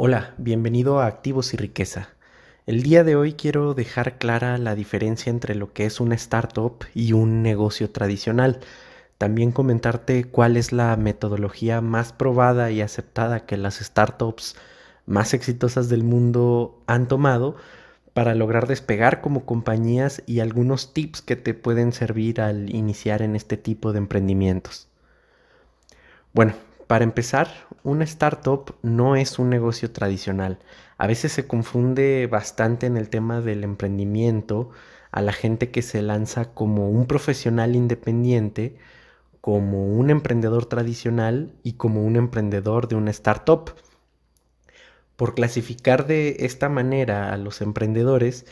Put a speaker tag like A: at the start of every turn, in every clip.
A: Hola, bienvenido a Activos y Riqueza. El día de hoy quiero dejar clara la diferencia entre lo que es una startup y un negocio tradicional. También comentarte cuál es la metodología más probada y aceptada que las startups más exitosas del mundo han tomado para lograr despegar como compañías y algunos tips que te pueden servir al iniciar en este tipo de emprendimientos. Bueno, para empezar, una startup no es un negocio tradicional. A veces se confunde bastante en el tema del emprendimiento a la gente que se lanza como un profesional independiente, como un emprendedor tradicional y como un emprendedor de una startup. Por clasificar de esta manera a los emprendedores,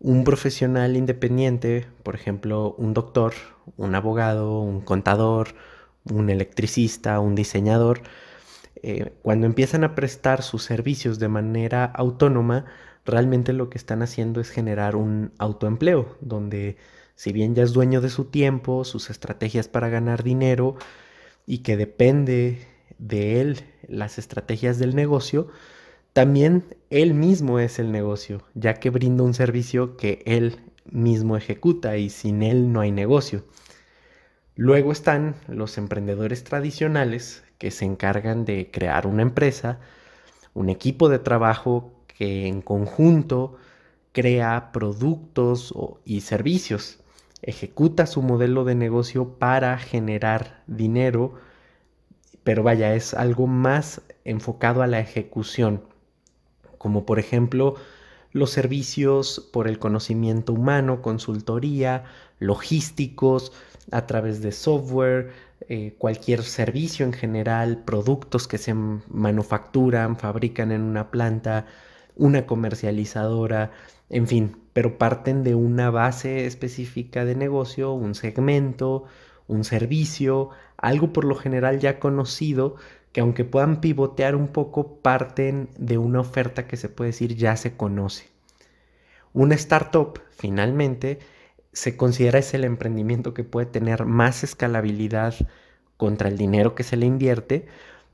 A: un profesional independiente, por ejemplo, un doctor, un abogado, un contador, un electricista, un diseñador, eh, cuando empiezan a prestar sus servicios de manera autónoma, realmente lo que están haciendo es generar un autoempleo, donde si bien ya es dueño de su tiempo, sus estrategias para ganar dinero y que depende de él las estrategias del negocio, también él mismo es el negocio, ya que brinda un servicio que él mismo ejecuta y sin él no hay negocio. Luego están los emprendedores tradicionales que se encargan de crear una empresa, un equipo de trabajo que en conjunto crea productos y servicios, ejecuta su modelo de negocio para generar dinero, pero vaya, es algo más enfocado a la ejecución, como por ejemplo los servicios por el conocimiento humano, consultoría, logísticos, a través de software, eh, cualquier servicio en general, productos que se manufacturan, fabrican en una planta, una comercializadora, en fin, pero parten de una base específica de negocio, un segmento, un servicio, algo por lo general ya conocido, que aunque puedan pivotear un poco, parten de una oferta que se puede decir ya se conoce. Una startup, finalmente, se considera es el emprendimiento que puede tener más escalabilidad contra el dinero que se le invierte,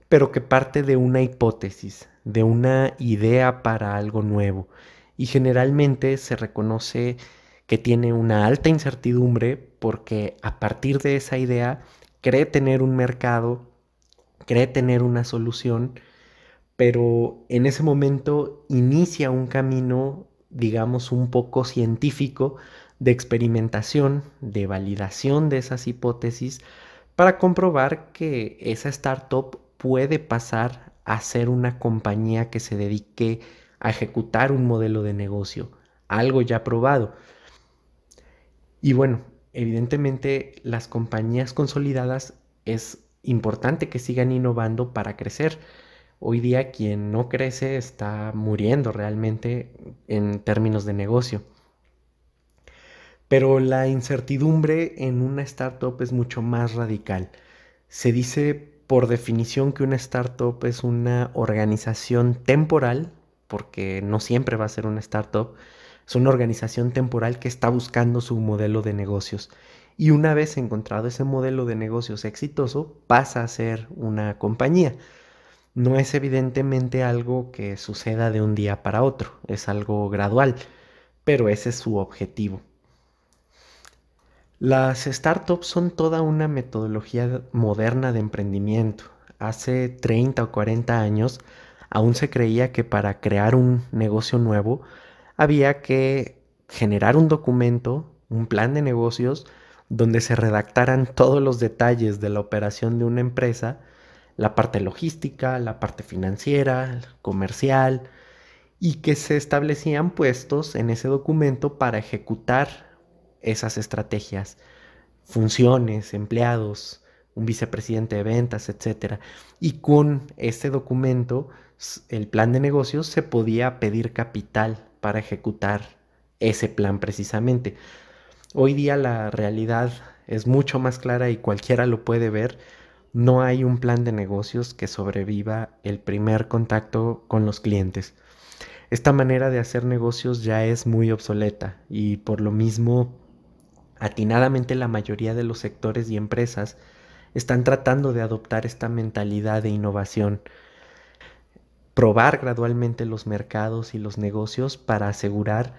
A: pero que parte de una hipótesis, de una idea para algo nuevo. Y generalmente se reconoce que tiene una alta incertidumbre porque a partir de esa idea cree tener un mercado, cree tener una solución, pero en ese momento inicia un camino, digamos, un poco científico de experimentación, de validación de esas hipótesis para comprobar que esa startup puede pasar a ser una compañía que se dedique a ejecutar un modelo de negocio, algo ya probado. Y bueno, evidentemente las compañías consolidadas es importante que sigan innovando para crecer. Hoy día quien no crece está muriendo realmente en términos de negocio. Pero la incertidumbre en una startup es mucho más radical. Se dice por definición que una startup es una organización temporal, porque no siempre va a ser una startup, es una organización temporal que está buscando su modelo de negocios. Y una vez encontrado ese modelo de negocios exitoso, pasa a ser una compañía. No es evidentemente algo que suceda de un día para otro, es algo gradual, pero ese es su objetivo. Las startups son toda una metodología moderna de emprendimiento. Hace 30 o 40 años aún se creía que para crear un negocio nuevo había que generar un documento, un plan de negocios, donde se redactaran todos los detalles de la operación de una empresa, la parte logística, la parte financiera, comercial, y que se establecían puestos en ese documento para ejecutar esas estrategias, funciones, empleados, un vicepresidente de ventas, etc. Y con este documento, el plan de negocios, se podía pedir capital para ejecutar ese plan precisamente. Hoy día la realidad es mucho más clara y cualquiera lo puede ver. No hay un plan de negocios que sobreviva el primer contacto con los clientes. Esta manera de hacer negocios ya es muy obsoleta y por lo mismo Atinadamente la mayoría de los sectores y empresas están tratando de adoptar esta mentalidad de innovación. probar gradualmente los mercados y los negocios para asegurar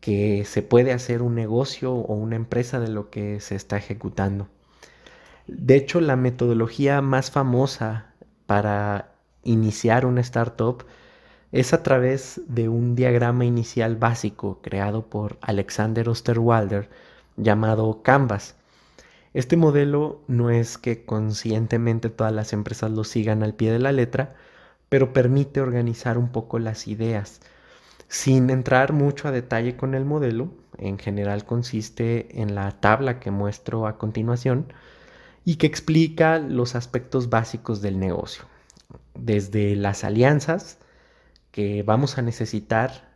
A: que se puede hacer un negocio o una empresa de lo que se está ejecutando. De hecho, la metodología más famosa para iniciar una startup es a través de un diagrama inicial básico creado por Alexander Osterwalder llamado Canvas. Este modelo no es que conscientemente todas las empresas lo sigan al pie de la letra, pero permite organizar un poco las ideas. Sin entrar mucho a detalle con el modelo, en general consiste en la tabla que muestro a continuación y que explica los aspectos básicos del negocio, desde las alianzas que vamos a necesitar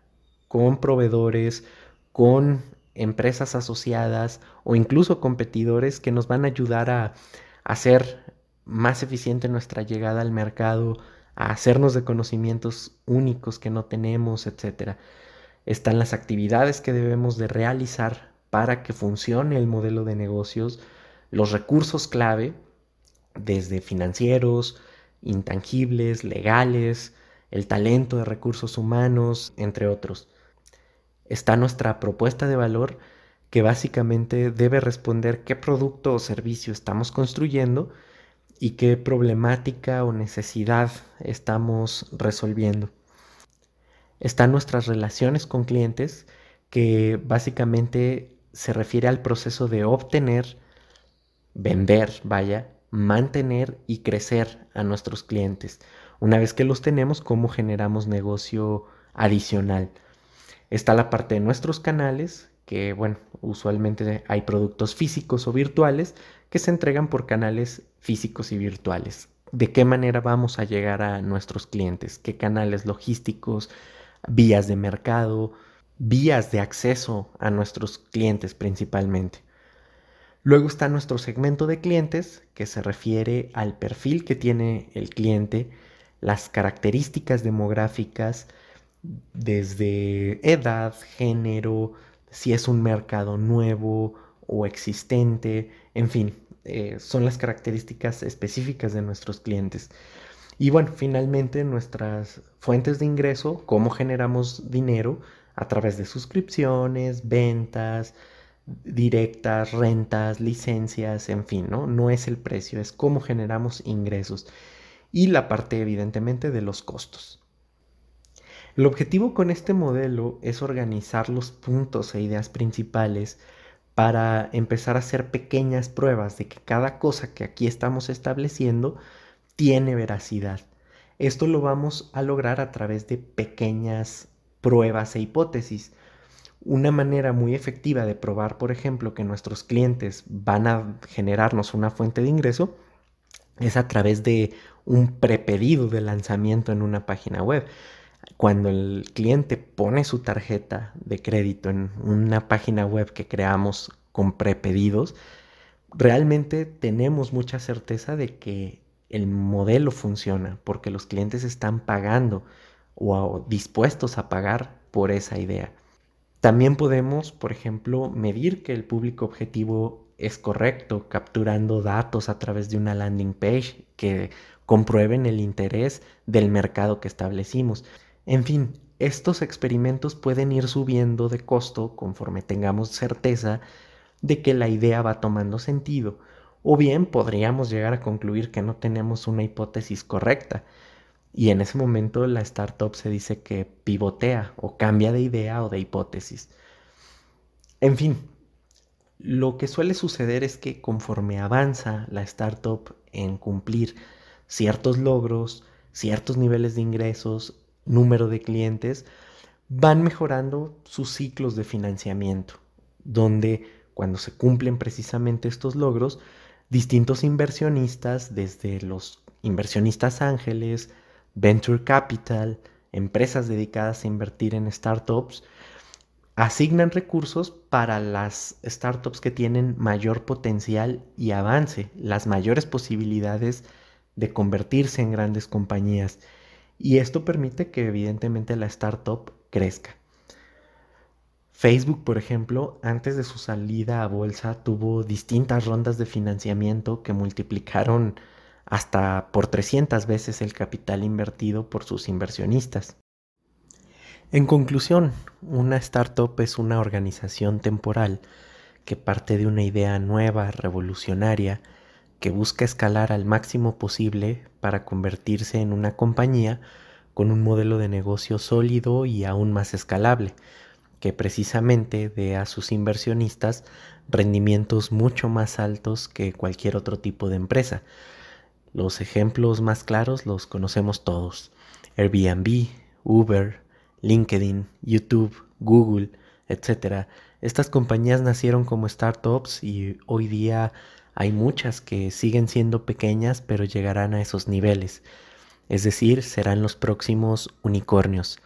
A: con proveedores, con empresas asociadas o incluso competidores que nos van a ayudar a hacer más eficiente nuestra llegada al mercado, a hacernos de conocimientos únicos que no tenemos, etc. Están las actividades que debemos de realizar para que funcione el modelo de negocios, los recursos clave, desde financieros, intangibles, legales, el talento de recursos humanos, entre otros está nuestra propuesta de valor que básicamente debe responder qué producto o servicio estamos construyendo y qué problemática o necesidad estamos resolviendo. Están nuestras relaciones con clientes que básicamente se refiere al proceso de obtener, vender, vaya, mantener y crecer a nuestros clientes. Una vez que los tenemos, ¿cómo generamos negocio adicional? Está la parte de nuestros canales, que bueno, usualmente hay productos físicos o virtuales que se entregan por canales físicos y virtuales. ¿De qué manera vamos a llegar a nuestros clientes? ¿Qué canales logísticos, vías de mercado, vías de acceso a nuestros clientes principalmente? Luego está nuestro segmento de clientes, que se refiere al perfil que tiene el cliente, las características demográficas, desde edad, género, si es un mercado nuevo o existente, en fin, eh, son las características específicas de nuestros clientes. Y bueno, finalmente nuestras fuentes de ingreso, cómo generamos dinero a través de suscripciones, ventas directas, rentas, licencias, en fin, ¿no? No es el precio, es cómo generamos ingresos. Y la parte evidentemente de los costos. El objetivo con este modelo es organizar los puntos e ideas principales para empezar a hacer pequeñas pruebas de que cada cosa que aquí estamos estableciendo tiene veracidad. Esto lo vamos a lograr a través de pequeñas pruebas e hipótesis. Una manera muy efectiva de probar, por ejemplo, que nuestros clientes van a generarnos una fuente de ingreso es a través de un prepedido de lanzamiento en una página web cuando el cliente pone su tarjeta de crédito en una página web que creamos con prepedidos, realmente tenemos mucha certeza de que el modelo funciona porque los clientes están pagando o dispuestos a pagar por esa idea. También podemos, por ejemplo, medir que el público objetivo es correcto, capturando datos a través de una landing page que comprueben el interés del mercado que establecimos. En fin, estos experimentos pueden ir subiendo de costo conforme tengamos certeza de que la idea va tomando sentido, o bien podríamos llegar a concluir que no tenemos una hipótesis correcta, y en ese momento la startup se dice que pivotea o cambia de idea o de hipótesis. En fin, lo que suele suceder es que conforme avanza la startup en cumplir ciertos logros, ciertos niveles de ingresos, número de clientes, van mejorando sus ciclos de financiamiento, donde cuando se cumplen precisamente estos logros, distintos inversionistas, desde los inversionistas ángeles, venture capital, empresas dedicadas a invertir en startups, asignan recursos para las startups que tienen mayor potencial y avance, las mayores posibilidades de convertirse en grandes compañías. Y esto permite que evidentemente la startup crezca. Facebook, por ejemplo, antes de su salida a bolsa tuvo distintas rondas de financiamiento que multiplicaron hasta por 300 veces el capital invertido por sus inversionistas. En conclusión, una startup es una organización temporal que parte de una idea nueva, revolucionaria, que busca escalar al máximo posible para convertirse en una compañía con un modelo de negocio sólido y aún más escalable, que precisamente dé a sus inversionistas rendimientos mucho más altos que cualquier otro tipo de empresa. Los ejemplos más claros los conocemos todos. Airbnb, Uber, LinkedIn, YouTube, Google, etc. Estas compañías nacieron como startups y hoy día hay muchas que siguen siendo pequeñas pero llegarán a esos niveles. Es decir, serán los próximos unicornios.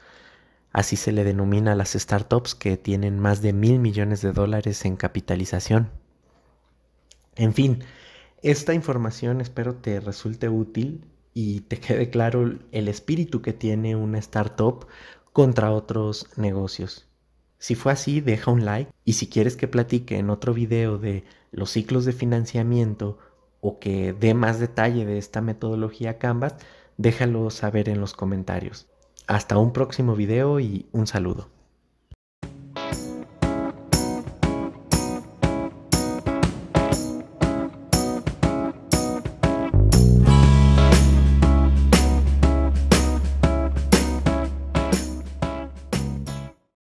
A: Así se le denomina a las startups que tienen más de mil millones de dólares en capitalización. En fin, esta información espero te resulte útil y te quede claro el espíritu que tiene una startup contra otros negocios. Si fue así, deja un like y si quieres que platique en otro video de los ciclos de financiamiento o que dé más detalle de esta metodología Canvas, déjalo saber en los comentarios. Hasta un próximo video y un saludo.